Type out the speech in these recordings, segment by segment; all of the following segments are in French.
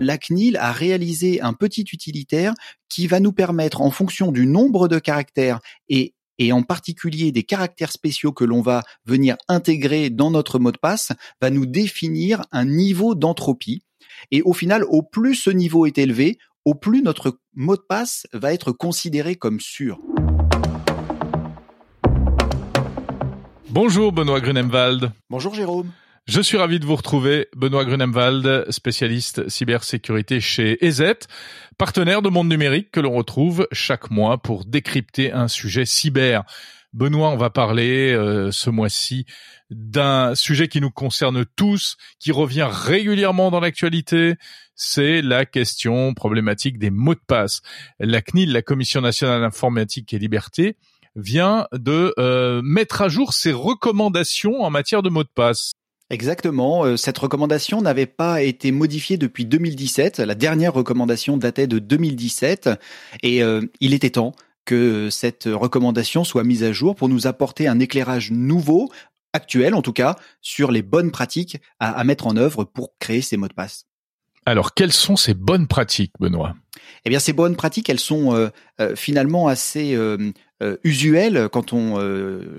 la CNIL a réalisé un petit utilitaire qui va nous permettre, en fonction du nombre de caractères et et en particulier des caractères spéciaux que l'on va venir intégrer dans notre mot de passe, va nous définir un niveau d'entropie. Et au final, au plus ce niveau est élevé, au plus notre mot de passe va être considéré comme sûr. Bonjour Benoît Grunemwald. Bonjour Jérôme. Je suis ravi de vous retrouver, Benoît Grunemwald, spécialiste cybersécurité chez EZ, partenaire de Monde Numérique que l'on retrouve chaque mois pour décrypter un sujet cyber. Benoît, on va parler euh, ce mois-ci d'un sujet qui nous concerne tous, qui revient régulièrement dans l'actualité, c'est la question problématique des mots de passe. La CNIL, la Commission nationale d'informatique et liberté, vient de euh, mettre à jour ses recommandations en matière de mots de passe. Exactement. Euh, cette recommandation n'avait pas été modifiée depuis 2017. La dernière recommandation datait de 2017 et euh, il était temps que cette recommandation soit mise à jour pour nous apporter un éclairage nouveau, actuel en tout cas, sur les bonnes pratiques à mettre en œuvre pour créer ces mots de passe. Alors, quelles sont ces bonnes pratiques, Benoît? Eh bien, ces bonnes pratiques, elles sont euh, euh, finalement assez euh, usuelles quand on,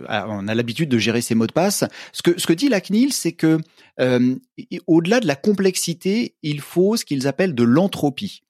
a, on a l'habitude de gérer ces mots de passe. Ce que, ce que dit la CNIL, c'est que au-delà de la complexité, il faut ce qu'ils appellent de l'entropie.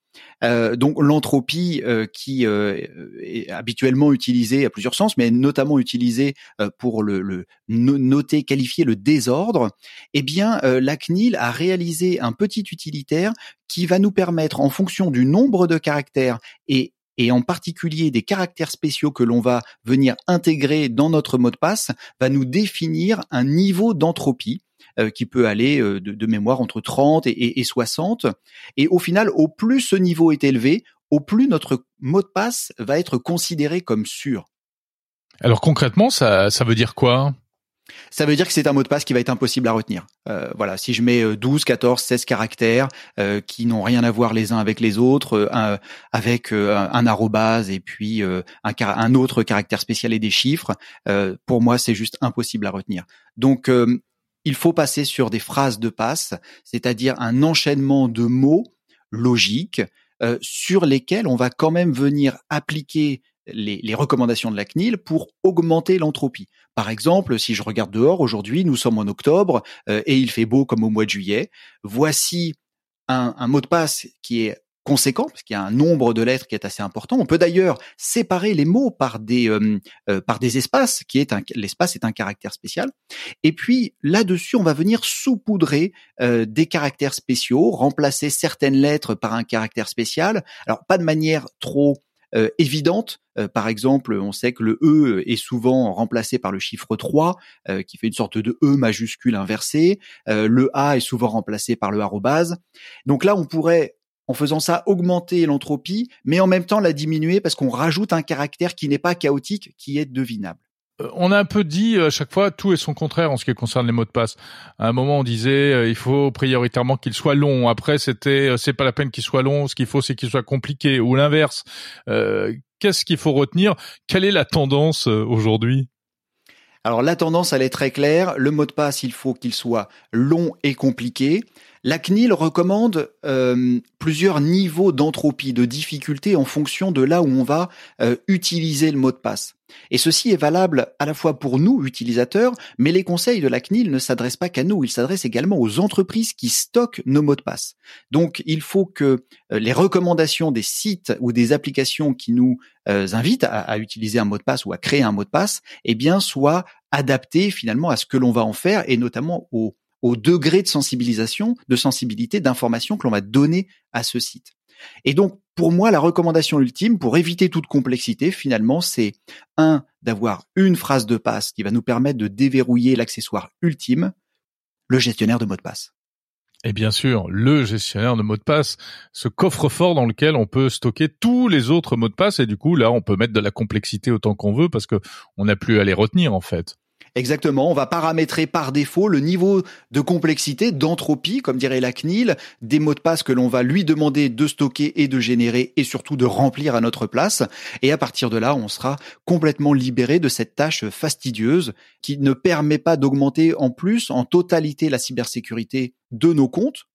Euh, donc l'entropie euh, qui euh, est habituellement utilisée à plusieurs sens, mais notamment utilisée pour le, le, noter, qualifier le désordre, eh bien la CNIL a réalisé un petit utilitaire qui va nous permettre, en fonction du nombre de caractères et et en particulier des caractères spéciaux que l'on va venir intégrer dans notre mot de passe, va nous définir un niveau d'entropie euh, qui peut aller euh, de, mémoire entre 30 et, et 60. Et au final, au plus ce niveau est élevé, au plus notre mot de passe va être considéré comme sûr. Alors concrètement, ça, ça veut dire quoi? Ça veut dire que c'est un mot de passe qui va être impossible à retenir. Euh, voilà, si je mets 12, 14, 16 caractères euh, qui n'ont rien à voir les uns avec les autres, euh, avec un, arrobase et puis un, un, autre caractère spécial et des chiffres, pour moi c'est juste impossible à retenir. Donc il faut passer sur des phrases de passe, c'est-à-dire un enchaînement de mots logiques euh, sur lesquels on va quand même venir appliquer les, recommandations de la CNIL pour augmenter l'entropie. Par exemple, si je regarde dehors aujourd'hui, nous sommes en octobre euh, et il fait beau comme au mois de juillet. Voici un mot de passe qui est conséquent, parce qu'il y a un nombre de lettres qui est assez important. On peut d'ailleurs séparer les mots par des euh, euh, par des espaces, qui est un l'espace est un caractère spécial. Et puis là-dessus, on va venir saupoudrer euh, des caractères spéciaux, remplacer certaines lettres par un caractère spécial. Alors pas de manière trop évidente. par exemple, on sait que le E est souvent remplacé par le chiffre 3, qui fait une sorte de E majuscule inversé. le A est souvent remplacé par le arrobase. Donc là, on pourrait en faisant ça augmenter l'entropie, mais en même temps la diminuer parce qu'on rajoute un caractère qui n'est pas chaotique, qui est devinable. Euh, on a un peu dit à chaque fois tout et son contraire en ce qui concerne les mots de passe. À un moment on disait euh, il faut prioritairement qu'il soit long. Après c'était euh, c'est pas la peine qu'il soit long. Ce qu'il faut c'est qu'il soit compliqué ou l'inverse. Qu'est-ce qu'il faut retenir? Quelle est la tendance aujourd'hui? Alors la tendance, elle est très claire. Le mot de passe, il faut qu'il soit long et compliqué. La CNIL recommande euh, plusieurs niveaux d'entropie, de difficulté en fonction de là où on va euh, utiliser le mot de passe. Et ceci est valable à la fois pour nous, utilisateurs, mais les conseils de la CNIL ne s'adressent pas qu'à nous, ils s'adressent également aux entreprises qui stockent nos mots de passe. Donc il faut que euh, les recommandations des sites ou des applications qui nous invitent à, utiliser un mot de passe ou à créer un mot de passe, eh bien soient adaptées finalement à ce que l'on va en faire et notamment aux au degré de sensibilisation, de sensibilité, d'information que l'on va donner à ce site. Et donc, pour moi, la recommandation ultime, pour éviter toute complexité, finalement, c'est un, d'avoir une phrase de passe qui va nous permettre de déverrouiller l'accessoire ultime, le gestionnaire de mot de passe. Et bien sûr, le gestionnaire de mot de passe, ce coffre-fort dans lequel on peut stocker tous les autres mots de passe et du coup là, on peut mettre de la complexité autant qu'on veut parce que on n'a plus à les retenir en fait. Exactement, on va paramétrer par défaut le niveau de complexité, d'entropie, comme dirait la CNIL, des mots de passe que l'on va lui demander de stocker et de générer et surtout de remplir à notre place. Et à partir de là, on sera complètement libéré de cette tâche fastidieuse qui ne permet pas d'augmenter en plus en totalité la cybersécurité de nos comptes,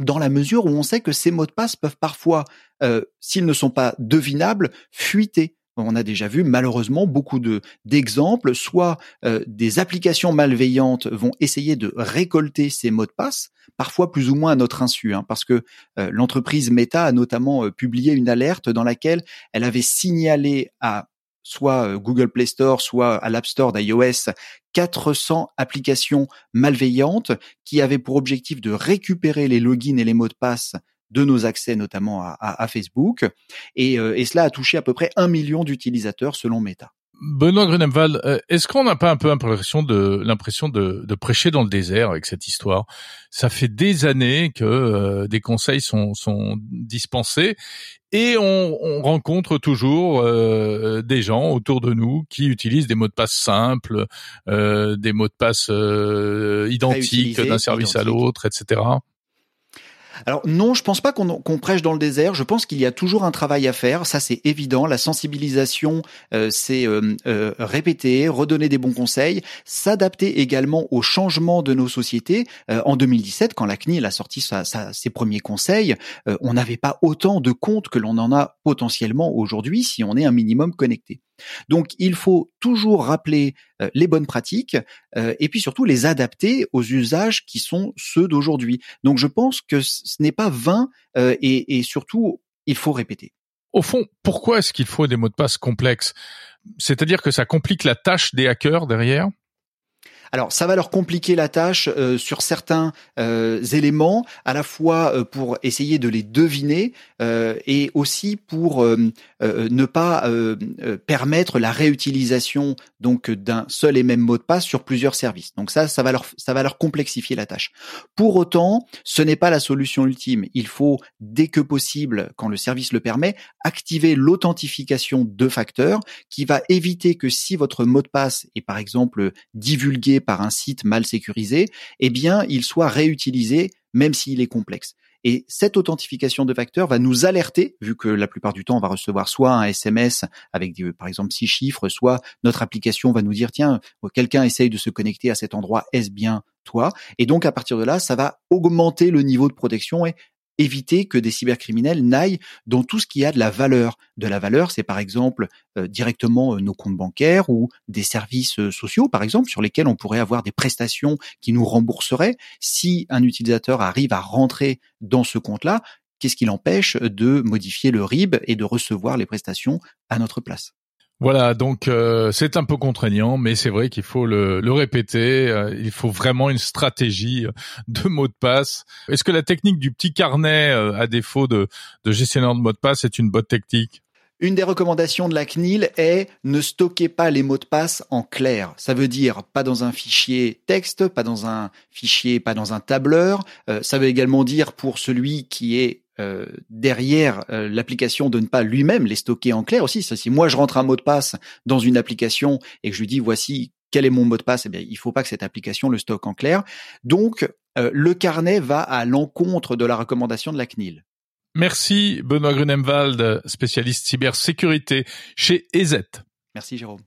dans la mesure où on sait que ces mots de passe peuvent parfois, euh, s'ils ne sont pas devinables, fuiter. On a déjà vu malheureusement beaucoup de d'exemples, soit euh, des applications malveillantes vont essayer de récolter ces mots de passe, parfois plus ou moins à notre insu, hein, parce que euh, l'entreprise Meta a notamment publié une alerte dans laquelle elle avait signalé à soit euh, Google Play Store, soit à l'App Store d'iOS, 400 applications malveillantes qui avaient pour objectif de récupérer les logins et les mots de passe de nos accès notamment à, Facebook. Et, euh, et, cela a touché à peu près un million d'utilisateurs selon Meta. Benoît Grunemwald, euh, est-ce qu'on n'a pas un peu l'impression de l'impression de, de, prêcher dans le désert avec cette histoire? Ça fait des années que euh, des conseils sont, sont dispensés et on, on rencontre toujours euh, des gens autour de nous qui utilisent des mots de passe simples, des mots de passe identiques d'un service à l'autre, etc. Alors non, je pense pas qu'on prêche dans le désert. Je pense qu'il y a toujours un travail à faire. Ça, c'est évident. La sensibilisation, euh, c'est euh, euh, répéter, redonner des bons conseils, s'adapter également aux changements de nos sociétés. en 2017, quand la CNIL a sorti ses premiers conseils, on n'avait pas autant de comptes que l'on en a potentiellement aujourd'hui si on est un minimum connecté. Donc il faut toujours rappeler euh, les bonnes pratiques euh, et puis surtout les adapter aux usages qui sont ceux d'aujourd'hui. Donc je pense que ce n'est pas vain euh, et, et surtout il faut répéter. Au fond, pourquoi est-ce qu'il faut des mots de passe complexes? C'est-à-dire que ça complique la tâche des hackers derrière? Alors, ça va leur compliquer la tâche euh, sur certains euh, éléments, à la fois euh, pour essayer de les deviner et aussi pour ne pas permettre la réutilisation donc d'un seul et même mot de passe sur plusieurs services. Donc ça, ça va leur ça va leur complexifier la tâche. Pour autant, ce n'est pas la solution ultime. Il faut dès que possible, quand le service le permet, activer l'authentification de facteurs qui va éviter que si votre mot de passe est par exemple divulgué par un site mal sécurisé, eh bien, il soit réutilisé même s'il est complexe. Et cette authentification de facteurs va nous alerter, vu que la plupart du temps, on va recevoir soit un SMS avec, par exemple, six chiffres, soit notre application va nous dire, tiens, quelqu'un essaye de se connecter à cet endroit, est-ce bien toi? Et donc, à partir de là, ça va augmenter le niveau de protection et éviter que des cybercriminels n'aillent dans tout ce qui a de la valeur. De la valeur, c'est par exemple euh, directement euh, nos comptes bancaires ou des services euh, sociaux, par exemple, sur lesquels on pourrait avoir des prestations qui nous rembourseraient. Si un utilisateur arrive à rentrer dans ce compte-là, qu'est-ce qui l'empêche de modifier le RIB et de recevoir les prestations à notre place? Voilà, donc euh, c'est un peu contraignant, mais c'est vrai qu'il faut le, répéter. Euh, il faut vraiment une stratégie de mots de passe. Est-ce que la technique du petit carnet euh, à défaut de, de gestionnaire de mots de passe est une bonne technique? Une des recommandations de la CNIL est ne stockez pas les mots de passe en clair. Ça veut dire pas dans un fichier texte, pas dans un fichier, pas dans un tableur. ça veut également dire pour celui qui est euh, derrière euh, l'application de ne pas lui-même les stocker en clair aussi. Si moi je rentre un mot de passe dans une application et que je lui dis voici quel est mon mot de passe, eh bien il faut pas que cette application le stocke en clair. Donc euh, le carnet va à l'encontre de la recommandation de la CNIL. Merci Benoît Grunemwald, spécialiste cybersécurité chez EZ. Merci Jérôme.